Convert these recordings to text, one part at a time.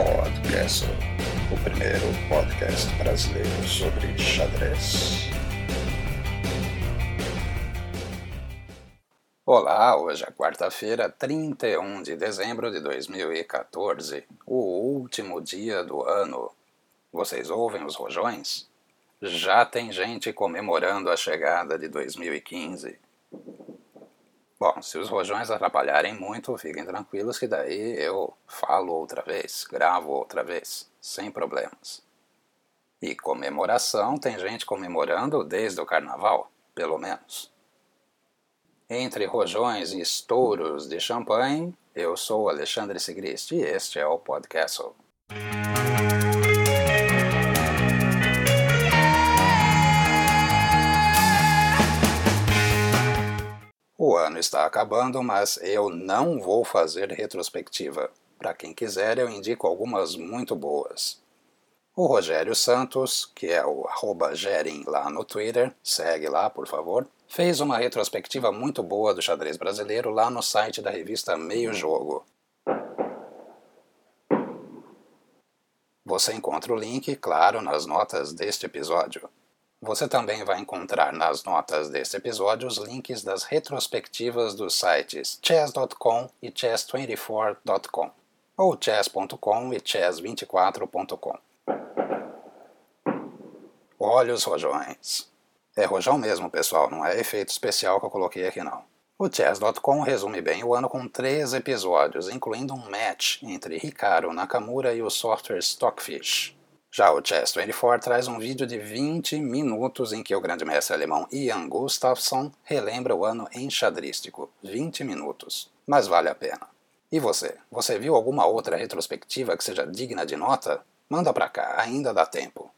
Podcast, o primeiro podcast brasileiro sobre xadrez. Olá, hoje é quarta-feira, 31 de dezembro de 2014, o último dia do ano. Vocês ouvem os rojões? Já tem gente comemorando a chegada de 2015. Bom, se os rojões atrapalharem muito, fiquem tranquilos que daí eu falo outra vez, gravo outra vez, sem problemas. E comemoração, tem gente comemorando desde o carnaval, pelo menos. Entre rojões e estouros de champanhe, eu sou Alexandre Sigrist e este é o Podcast. O ano está acabando, mas eu não vou fazer retrospectiva. Para quem quiser, eu indico algumas muito boas. O Rogério Santos, que é o arroba Gerin lá no Twitter, segue lá, por favor, fez uma retrospectiva muito boa do xadrez brasileiro lá no site da revista Meio Jogo. Você encontra o link, claro, nas notas deste episódio. Você também vai encontrar nas notas deste episódio os links das retrospectivas dos sites chess.com e chess24.com, ou chess.com e chess24.com. Olha os rojões. É rojão mesmo, pessoal, não é efeito especial que eu coloquei aqui não. O chess.com resume bem o ano com três episódios, incluindo um match entre Ricardo Nakamura e o software Stockfish. Já o Chess24 traz um vídeo de 20 minutos em que o grande mestre alemão Ian Gustafsson relembra o ano enxadrístico. 20 minutos. Mas vale a pena. E você? Você viu alguma outra retrospectiva que seja digna de nota? Manda pra cá, ainda dá tempo.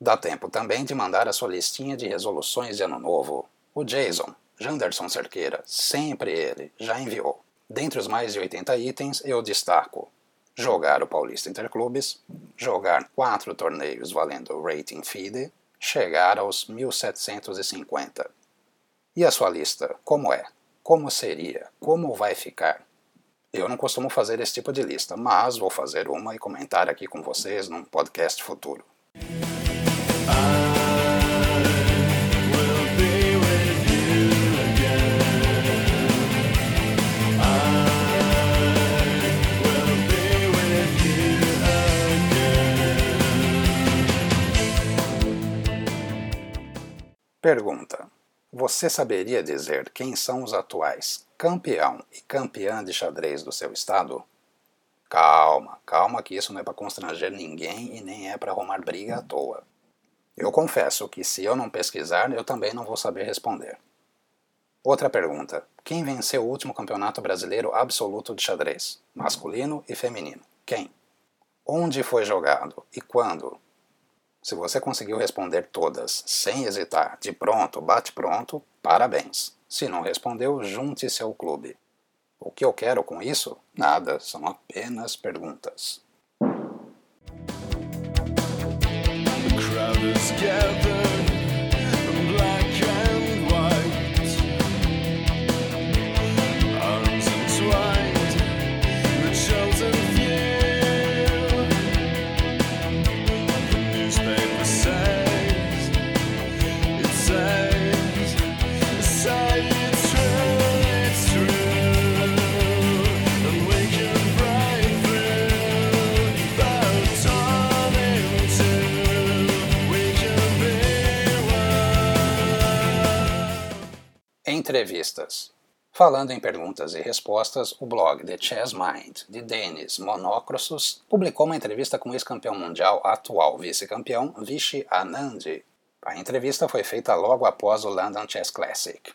Dá tempo também de mandar a sua listinha de resoluções de ano novo. O Jason, Janderson Cerqueira, sempre ele, já enviou. Dentre os mais de 80 itens, eu destaco jogar o Paulista Interclubes, jogar quatro torneios valendo rating FIDE, chegar aos 1750. E a sua lista, como é? Como seria? Como vai ficar? Eu não costumo fazer esse tipo de lista, mas vou fazer uma e comentar aqui com vocês num podcast futuro. Pergunta: Você saberia dizer quem são os atuais campeão e campeã de xadrez do seu estado? Calma, calma que isso não é para constranger ninguém e nem é para arrumar briga à toa. Eu confesso que se eu não pesquisar, eu também não vou saber responder. Outra pergunta: quem venceu o último campeonato brasileiro absoluto de xadrez, masculino e feminino? Quem? Onde foi jogado e quando? Se você conseguiu responder todas sem hesitar, de pronto, bate pronto, parabéns. Se não respondeu, junte-se ao clube. O que eu quero com isso? Nada, são apenas perguntas. Entrevistas. Falando em perguntas e respostas, o blog The Chess Mind, de Denis Monocrosos, publicou uma entrevista com o ex-campeão mundial, atual vice-campeão, Vishy Anand. A entrevista foi feita logo após o London Chess Classic.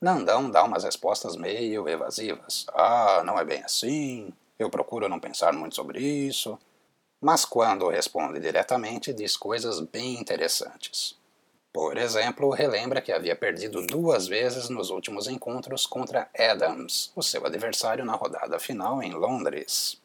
Nandão dá umas respostas meio evasivas. Ah, não é bem assim, eu procuro não pensar muito sobre isso. Mas quando responde diretamente, diz coisas bem interessantes. Por exemplo, relembra que havia perdido duas vezes nos últimos encontros contra Adams, o seu adversário na rodada final em Londres.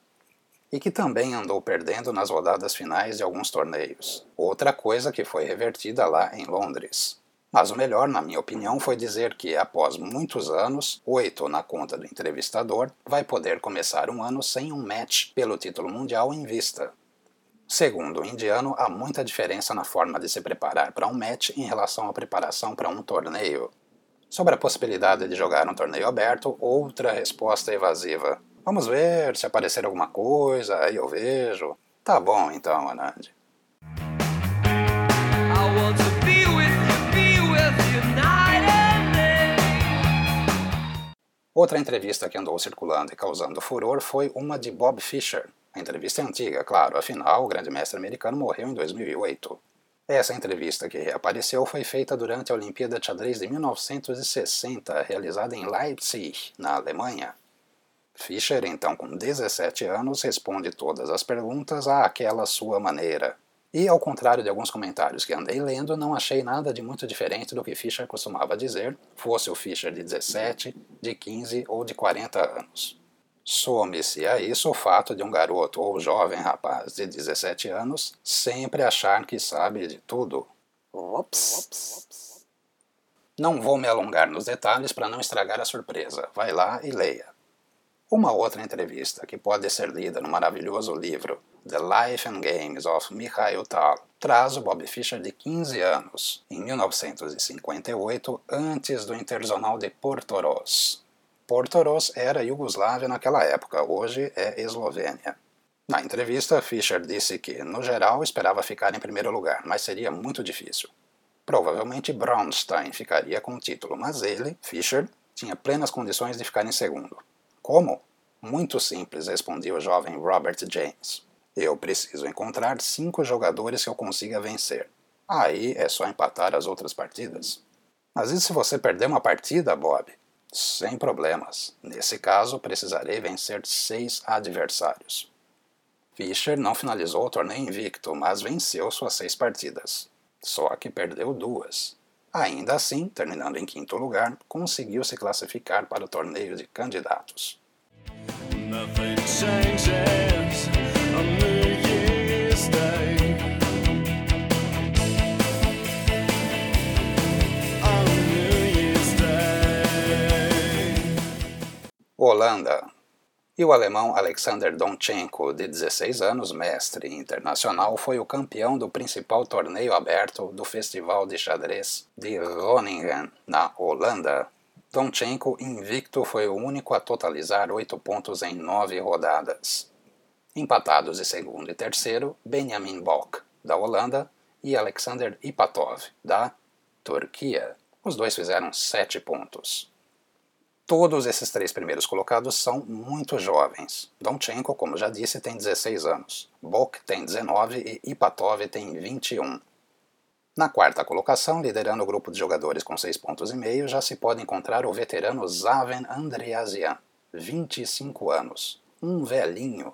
E que também andou perdendo nas rodadas finais de alguns torneios. Outra coisa que foi revertida lá em Londres. Mas o melhor, na minha opinião, foi dizer que, após muitos anos, oito na conta do entrevistador, vai poder começar um ano sem um match pelo título mundial em vista. Segundo o indiano, há muita diferença na forma de se preparar para um match em relação à preparação para um torneio. Sobre a possibilidade de jogar um torneio aberto, outra resposta evasiva. Vamos ver se aparecer alguma coisa, aí eu vejo. Tá bom então, Anand. Outra entrevista que andou circulando e causando furor foi uma de Bob Fischer. A entrevista é antiga, claro, afinal, o grande mestre americano morreu em 2008. Essa entrevista que reapareceu foi feita durante a Olimpíada de Xadrez de 1960, realizada em Leipzig, na Alemanha. Fischer, então com 17 anos, responde todas as perguntas àquela sua maneira. E, ao contrário de alguns comentários que andei lendo, não achei nada de muito diferente do que Fischer costumava dizer, fosse o Fischer de 17, de 15 ou de 40 anos. Some-se a isso o fato de um garoto ou jovem rapaz de 17 anos sempre achar que sabe de tudo. Ops. Não vou me alongar nos detalhes para não estragar a surpresa. Vai lá e leia. Uma outra entrevista, que pode ser lida no maravilhoso livro The Life and Games of Mikhail Tal, traz o Bob Fischer de 15 anos, em 1958, antes do Interzonal de Portoros. Portoros era Iugoslávia naquela época, hoje é Eslovênia. Na entrevista, Fischer disse que, no geral, esperava ficar em primeiro lugar, mas seria muito difícil. Provavelmente Braunstein ficaria com o título, mas ele, Fischer, tinha plenas condições de ficar em segundo. Como? Muito simples, respondia o jovem Robert James. Eu preciso encontrar cinco jogadores que eu consiga vencer. Aí é só empatar as outras partidas. Mas e se você perder uma partida, Bob? Sem problemas. Nesse caso, precisarei vencer seis adversários. Fischer não finalizou o torneio invicto, mas venceu suas seis partidas. Só que perdeu duas. Ainda assim, terminando em quinto lugar, conseguiu se classificar para o torneio de candidatos. Holanda. E o alemão Alexander Donchenko, de 16 anos, mestre internacional, foi o campeão do principal torneio aberto do Festival de Xadrez de Groningen, na Holanda. Donchenko, invicto, foi o único a totalizar oito pontos em nove rodadas. Empatados em segundo e terceiro, Benjamin Bok, da Holanda, e Alexander Ipatov, da Turquia. Os dois fizeram sete pontos. Todos esses três primeiros colocados são muito jovens. Donchenko, como já disse, tem 16 anos. Bok tem 19 e Ipatov tem 21. Na quarta colocação, liderando o grupo de jogadores com 6 pontos e meio, já se pode encontrar o veterano Zaven Andreasian, 25 anos, um velhinho.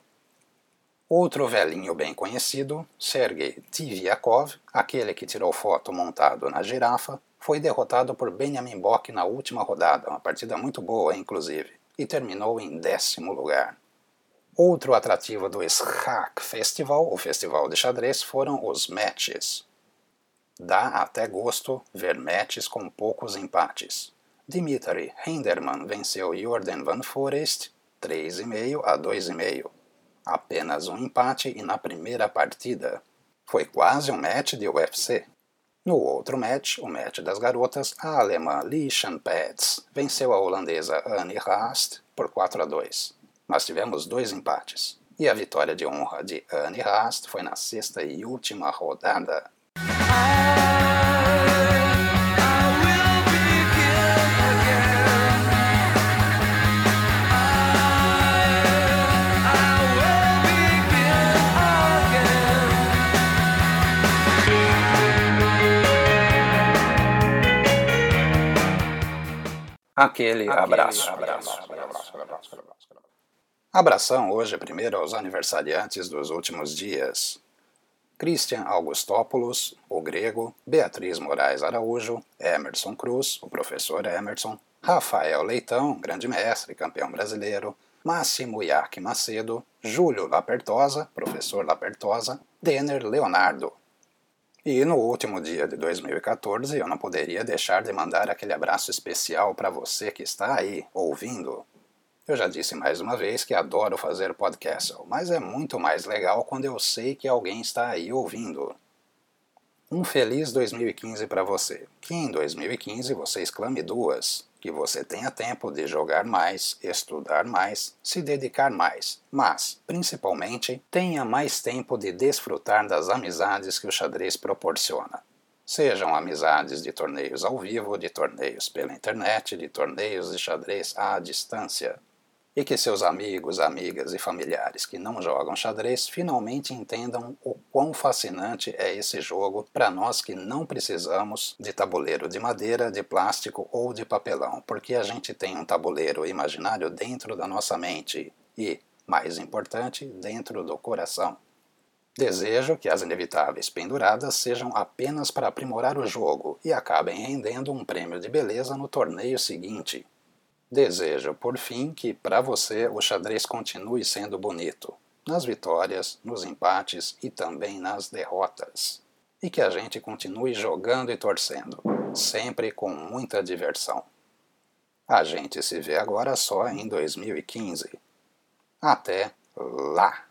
Outro velhinho bem conhecido, Sergei Tiviakov, aquele que tirou foto montado na girafa, foi derrotado por Benjamin Bock na última rodada, uma partida muito boa, inclusive, e terminou em décimo lugar. Outro atrativo do Schach Festival, o festival de xadrez, foram os matches. Dá até gosto ver matches com poucos empates. Dimitri Hinderman venceu Jordan Van Forest 3,5 a 2,5. Apenas um empate e na primeira partida. Foi quase um match de UFC. No outro match, o match das garotas, a alemã Li Shanpets venceu a holandesa Annie Haast por 4 a 2. Mas tivemos dois empates. E a vitória de honra de Annie Haast foi na sexta e última rodada. Aquele, abraço. abraço, abraço, abraço Abração hoje primeiro aos aniversariantes dos últimos dias. Christian Augustópolos, o grego, Beatriz Moraes Araújo, Emerson Cruz, o professor Emerson, Rafael Leitão, grande mestre, campeão brasileiro, Máximo Iac Macedo, Júlio Lapertosa, professor Lapertosa, Denner Leonardo. E no último dia de 2014 eu não poderia deixar de mandar aquele abraço especial para você que está aí ouvindo. Eu já disse mais uma vez que adoro fazer podcast, mas é muito mais legal quando eu sei que alguém está aí ouvindo. Um feliz 2015 para você. Que em 2015 você exclame duas. Que você tenha tempo de jogar mais, estudar mais, se dedicar mais. Mas, principalmente, tenha mais tempo de desfrutar das amizades que o xadrez proporciona. Sejam amizades de torneios ao vivo, de torneios pela internet, de torneios de xadrez à distância e que seus amigos, amigas e familiares que não jogam xadrez finalmente entendam o quão fascinante é esse jogo para nós que não precisamos de tabuleiro de madeira, de plástico ou de papelão, porque a gente tem um tabuleiro imaginário dentro da nossa mente e, mais importante, dentro do coração. Desejo que as inevitáveis penduradas sejam apenas para aprimorar o jogo e acabem rendendo um prêmio de beleza no torneio seguinte. Desejo, por fim, que para você o xadrez continue sendo bonito, nas vitórias, nos empates e também nas derrotas. E que a gente continue jogando e torcendo, sempre com muita diversão. A gente se vê agora só em 2015. Até lá!